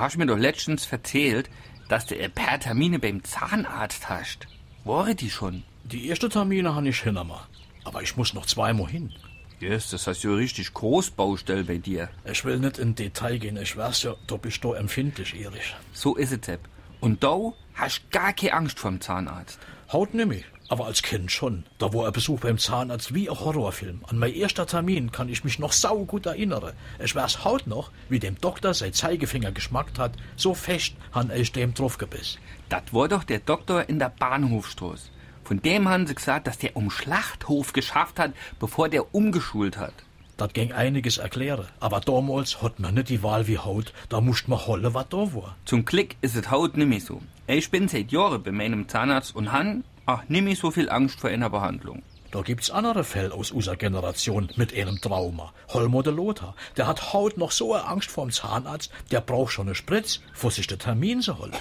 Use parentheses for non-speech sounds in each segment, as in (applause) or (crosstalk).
hast mir doch letztens erzählt, dass du ein paar Termine beim Zahnarzt hast. War die schon? Die erste Termine habe ich hinter Aber ich muss noch zweimal hin. Yes, das heißt ja richtig Großbaustelle bei dir. Ich will nicht in Detail gehen. Ich weiß ja, du bist da empfindlich, Erich. So ist es, Sepp. Und du hast gar keine Angst vom Zahnarzt. Haut nämlich. Aber als Kind schon. Da war ein Besuch beim Zahnarzt wie ein Horrorfilm. An mein erster Termin kann ich mich noch saugut erinnern. Ich weiß haut noch, wie dem Doktor sein Zeigefinger geschmackt hat. So fest han ich dem draufgebiss. Das war doch der Doktor in der Bahnhofstraße. Von dem haben sie gesagt, dass der um Schlachthof geschafft hat, bevor der umgeschult hat. Das ging einiges erklären. Aber damals hat man nicht die Wahl wie Haut. Da musst man holle, was da war. Zum Glück ist es Haut nimmer so. Ich bin seit Jahren bei meinem Zahnarzt und han, ach, nimmer so viel Angst vor einer Behandlung. Da gibt's andere Fälle aus unserer Generation mit einem Trauma. Holmo de Lothar, der hat Haut noch so eine Angst vorm Zahnarzt, der braucht schon eine Spritz, vor sich der Termin zu (laughs) holen.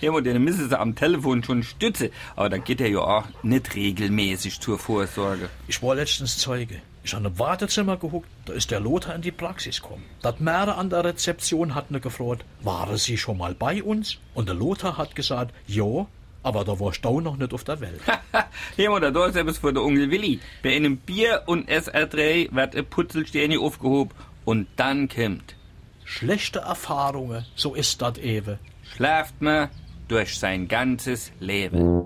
Ja, den müssen sie am Telefon schon stütze. Aber da geht er ja auch nicht regelmäßig zur Vorsorge. Ich war letztens Zeuge. Ich habe im Wartezimmer geguckt, da ist der Lothar in die Praxis gekommen. Das Märe an der Rezeption hat ne gefragt, waren Sie schon mal bei uns? Und der Lothar hat gesagt, ja, aber da warst du noch nicht auf der Welt. (laughs) Hier da da selbst vor der Onkel Willi. Bei einem Bier und SR3 wird ein Putzelsterni aufgehoben und dann kommt. Schlechte Erfahrungen, so ist das ewe. Schlaft man durch sein ganzes Leben.